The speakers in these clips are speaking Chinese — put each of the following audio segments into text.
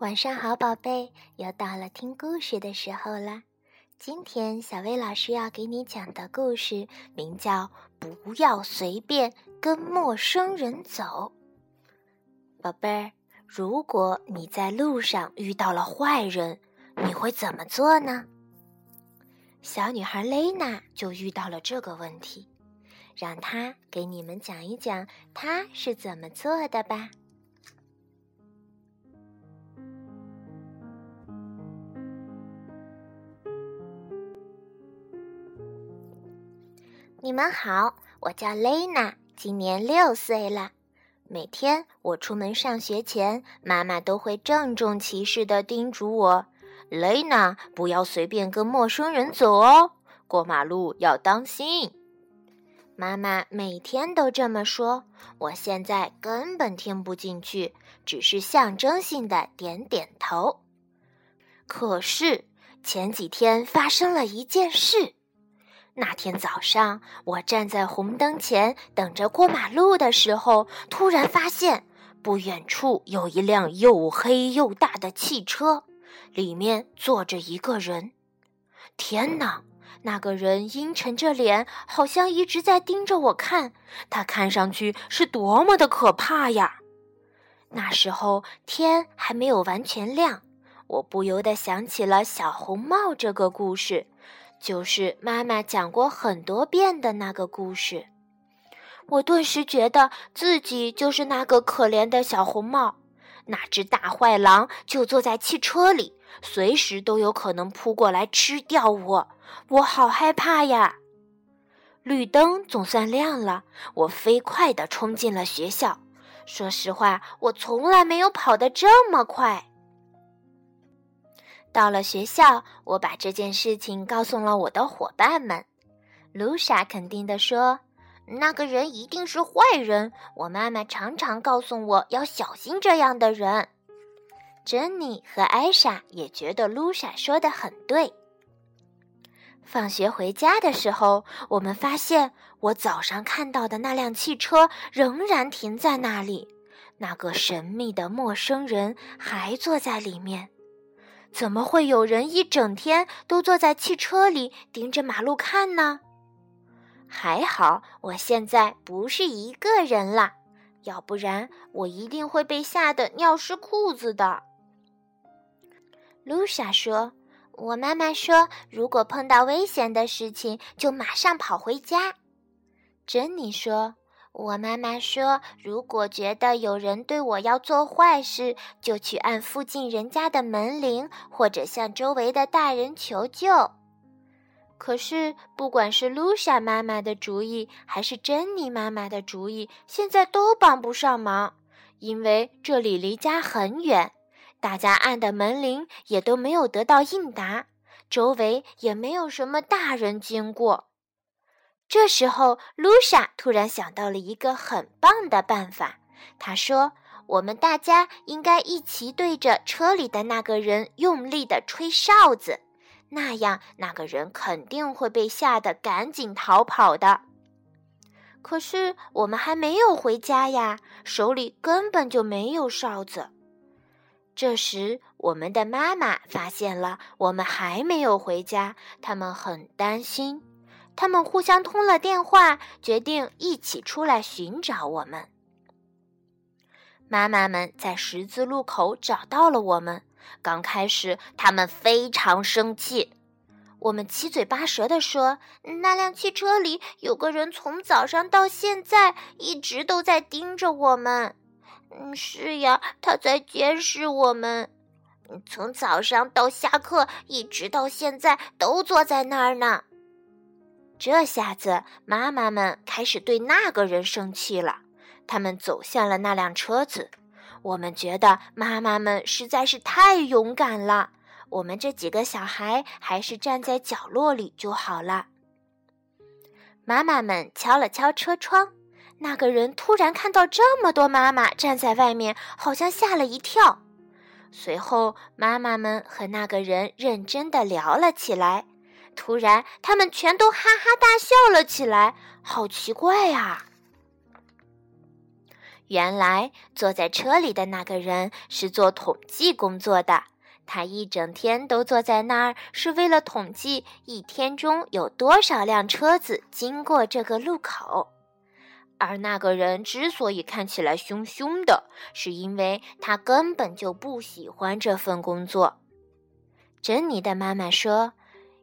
晚上好，宝贝，又到了听故事的时候了。今天小薇老师要给你讲的故事名叫《不要随便跟陌生人走》。宝贝儿，如果你在路上遇到了坏人，你会怎么做呢？小女孩蕾娜就遇到了这个问题，让她给你们讲一讲她是怎么做的吧。你们好，我叫蕾娜，今年六岁了。每天我出门上学前，妈妈都会郑重其事地叮嘱我：“蕾娜，不要随便跟陌生人走哦，过马路要当心。”妈妈每天都这么说，我现在根本听不进去，只是象征性的点点头。可是前几天发生了一件事。那天早上，我站在红灯前等着过马路的时候，突然发现不远处有一辆又黑又大的汽车，里面坐着一个人。天哪！那个人阴沉着脸，好像一直在盯着我看。他看上去是多么的可怕呀！那时候天还没有完全亮，我不由得想起了小红帽这个故事。就是妈妈讲过很多遍的那个故事，我顿时觉得自己就是那个可怜的小红帽。那只大坏狼就坐在汽车里，随时都有可能扑过来吃掉我，我好害怕呀！绿灯总算亮了，我飞快地冲进了学校。说实话，我从来没有跑得这么快。到了学校，我把这件事情告诉了我的伙伴们。露莎肯定地说：“那个人一定是坏人。”我妈妈常常告诉我要小心这样的人。珍妮和艾莎也觉得露莎说的很对。放学回家的时候，我们发现我早上看到的那辆汽车仍然停在那里，那个神秘的陌生人还坐在里面。怎么会有人一整天都坐在汽车里盯着马路看呢？还好我现在不是一个人了，要不然我一定会被吓得尿湿裤子的。露莎说：“我妈妈说，如果碰到危险的事情，就马上跑回家。”珍妮说。我妈妈说：“如果觉得有人对我要做坏事，就去按附近人家的门铃，或者向周围的大人求救。”可是，不管是露莎妈妈的主意，还是珍妮妈妈的主意，现在都帮不上忙，因为这里离家很远，大家按的门铃也都没有得到应答，周围也没有什么大人经过。这时候，露莎突然想到了一个很棒的办法。她说：“我们大家应该一起对着车里的那个人用力地吹哨子，那样那个人肯定会被吓得赶紧逃跑的。”可是我们还没有回家呀，手里根本就没有哨子。这时，我们的妈妈发现了我们还没有回家，他们很担心。他们互相通了电话，决定一起出来寻找我们。妈妈们在十字路口找到了我们。刚开始，他们非常生气。我们七嘴八舌地说：“那辆汽车里有个人，从早上到现在一直都在盯着我们。”“嗯，是呀，他在监视我们。从早上到下课，一直到现在都坐在那儿呢。”这下子，妈妈们开始对那个人生气了。他们走向了那辆车子。我们觉得妈妈们实在是太勇敢了。我们这几个小孩还是站在角落里就好了。妈妈们敲了敲车窗。那个人突然看到这么多妈妈站在外面，好像吓了一跳。随后，妈妈们和那个人认真的聊了起来。突然，他们全都哈哈大笑了起来，好奇怪呀！原来坐在车里的那个人是做统计工作的，他一整天都坐在那儿，是为了统计一天中有多少辆车子经过这个路口。而那个人之所以看起来凶凶的，是因为他根本就不喜欢这份工作。珍妮的妈妈说：“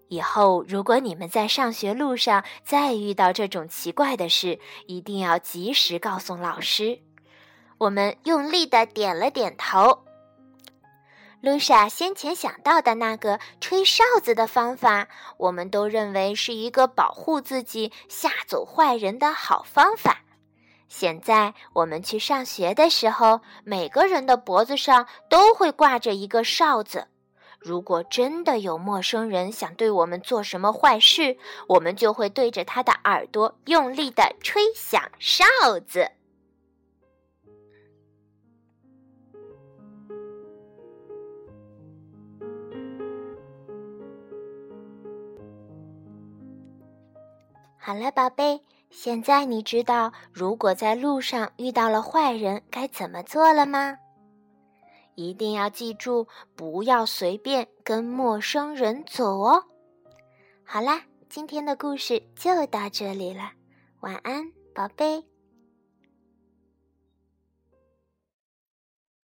以后如果你们在上学路上再遇到这种奇怪的事，一定要及时告诉老师。”我们用力的点了点头。露莎先前想到的那个吹哨子的方法，我们都认为是一个保护自己、吓走坏人的好方法。现在我们去上学的时候，每个人的脖子上都会挂着一个哨子。如果真的有陌生人想对我们做什么坏事，我们就会对着他的耳朵用力的吹响哨子。好了，宝贝，现在你知道如果在路上遇到了坏人该怎么做了吗？一定要记住，不要随便跟陌生人走哦。好啦，今天的故事就到这里了，晚安，宝贝。